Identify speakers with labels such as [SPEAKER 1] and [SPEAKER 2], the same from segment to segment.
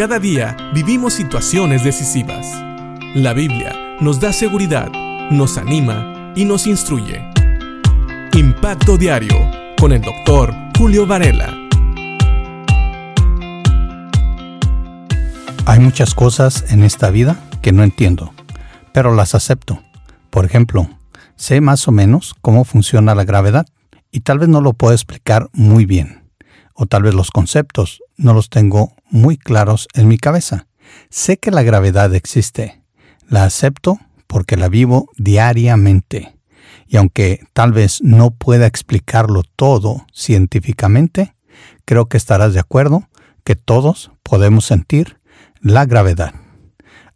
[SPEAKER 1] Cada día vivimos situaciones decisivas. La Biblia nos da seguridad, nos anima y nos instruye. Impacto Diario con el doctor Julio Varela.
[SPEAKER 2] Hay muchas cosas en esta vida que no entiendo, pero las acepto. Por ejemplo, sé más o menos cómo funciona la gravedad y tal vez no lo puedo explicar muy bien, o tal vez los conceptos no los tengo muy claros en mi cabeza. Sé que la gravedad existe, la acepto porque la vivo diariamente, y aunque tal vez no pueda explicarlo todo científicamente, creo que estarás de acuerdo que todos podemos sentir la gravedad.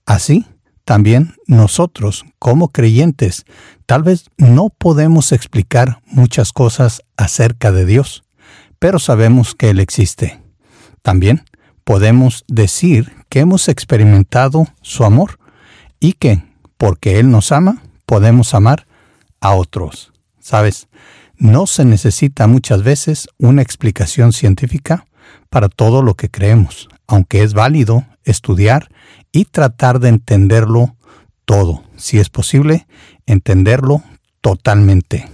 [SPEAKER 2] Así, también nosotros, como creyentes, tal vez no podemos explicar muchas cosas acerca de Dios, pero sabemos que Él existe. También podemos decir que hemos experimentado su amor y que, porque Él nos ama, podemos amar a otros. ¿Sabes? No se necesita muchas veces una explicación científica para todo lo que creemos, aunque es válido estudiar y tratar de entenderlo todo, si es posible, entenderlo totalmente.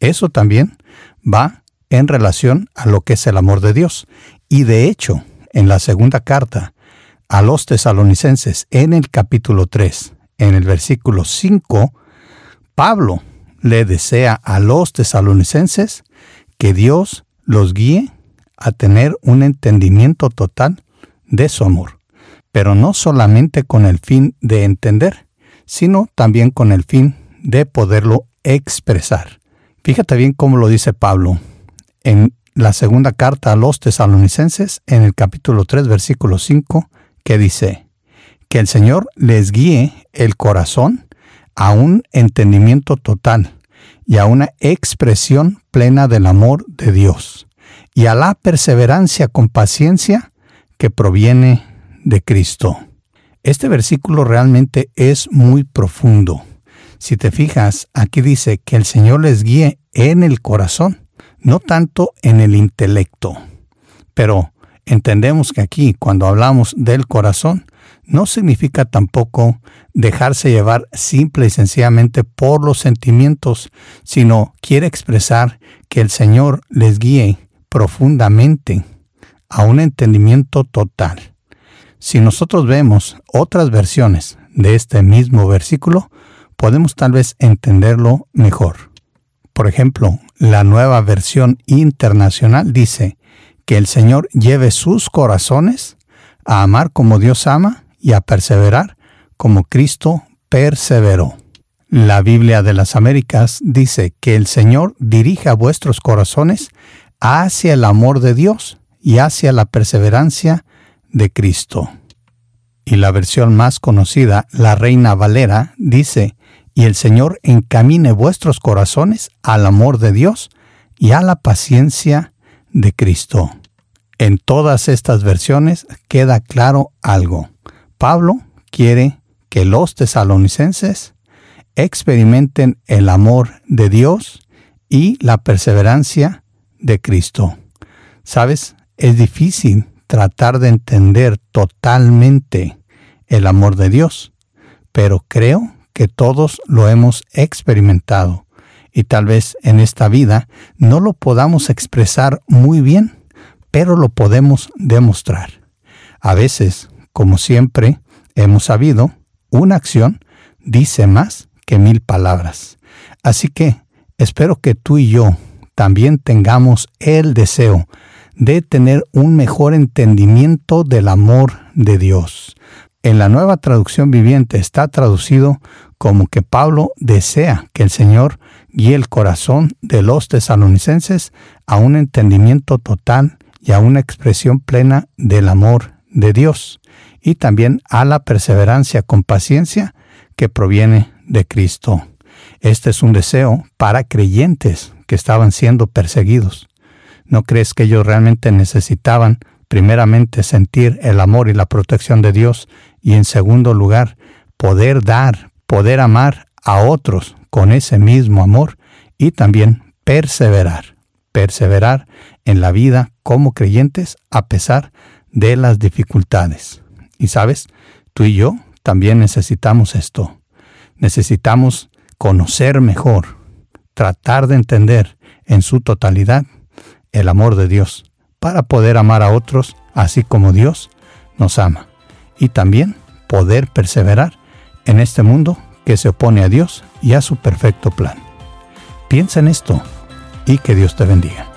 [SPEAKER 2] Eso también va en relación a lo que es el amor de Dios. Y de hecho, en la segunda carta a los tesalonicenses, en el capítulo 3, en el versículo 5, Pablo le desea a los tesalonicenses que Dios los guíe a tener un entendimiento total de su amor pero no solamente con el fin de entender, sino también con el fin de poderlo expresar. Fíjate bien cómo lo dice Pablo en la segunda carta a los tesalonicenses, en el capítulo 3, versículo 5, que dice, que el Señor les guíe el corazón a un entendimiento total y a una expresión plena del amor de Dios y a la perseverancia con paciencia que proviene de Cristo. Este versículo realmente es muy profundo. Si te fijas, aquí dice que el Señor les guíe en el corazón, no tanto en el intelecto. Pero entendemos que aquí, cuando hablamos del corazón, no significa tampoco dejarse llevar simple y sencillamente por los sentimientos, sino quiere expresar que el Señor les guíe profundamente a un entendimiento total. Si nosotros vemos otras versiones de este mismo versículo, podemos tal vez entenderlo mejor. Por ejemplo, la nueva versión internacional dice que el Señor lleve sus corazones a amar como Dios ama y a perseverar como Cristo perseveró. La Biblia de las Américas dice que el Señor dirija vuestros corazones hacia el amor de Dios y hacia la perseverancia de Cristo. Y la versión más conocida, la Reina Valera, dice, y el Señor encamine vuestros corazones al amor de Dios y a la paciencia de Cristo. En todas estas versiones queda claro algo. Pablo quiere que los tesalonicenses experimenten el amor de Dios y la perseverancia de Cristo. ¿Sabes? Es difícil tratar de entender totalmente el amor de Dios, pero creo que todos lo hemos experimentado y tal vez en esta vida no lo podamos expresar muy bien, pero lo podemos demostrar. A veces, como siempre hemos sabido, una acción dice más que mil palabras. Así que espero que tú y yo también tengamos el deseo de tener un mejor entendimiento del amor de Dios. En la nueva traducción viviente está traducido como que Pablo desea que el Señor guíe el corazón de los tesalonicenses a un entendimiento total y a una expresión plena del amor de Dios, y también a la perseverancia con paciencia que proviene de Cristo. Este es un deseo para creyentes que estaban siendo perseguidos. ¿No crees que ellos realmente necesitaban primeramente sentir el amor y la protección de Dios y en segundo lugar poder dar, poder amar a otros con ese mismo amor y también perseverar, perseverar en la vida como creyentes a pesar de las dificultades? Y sabes, tú y yo también necesitamos esto. Necesitamos conocer mejor, tratar de entender en su totalidad el amor de Dios para poder amar a otros así como Dios nos ama y también poder perseverar en este mundo que se opone a Dios y a su perfecto plan. Piensa en esto y que Dios te bendiga.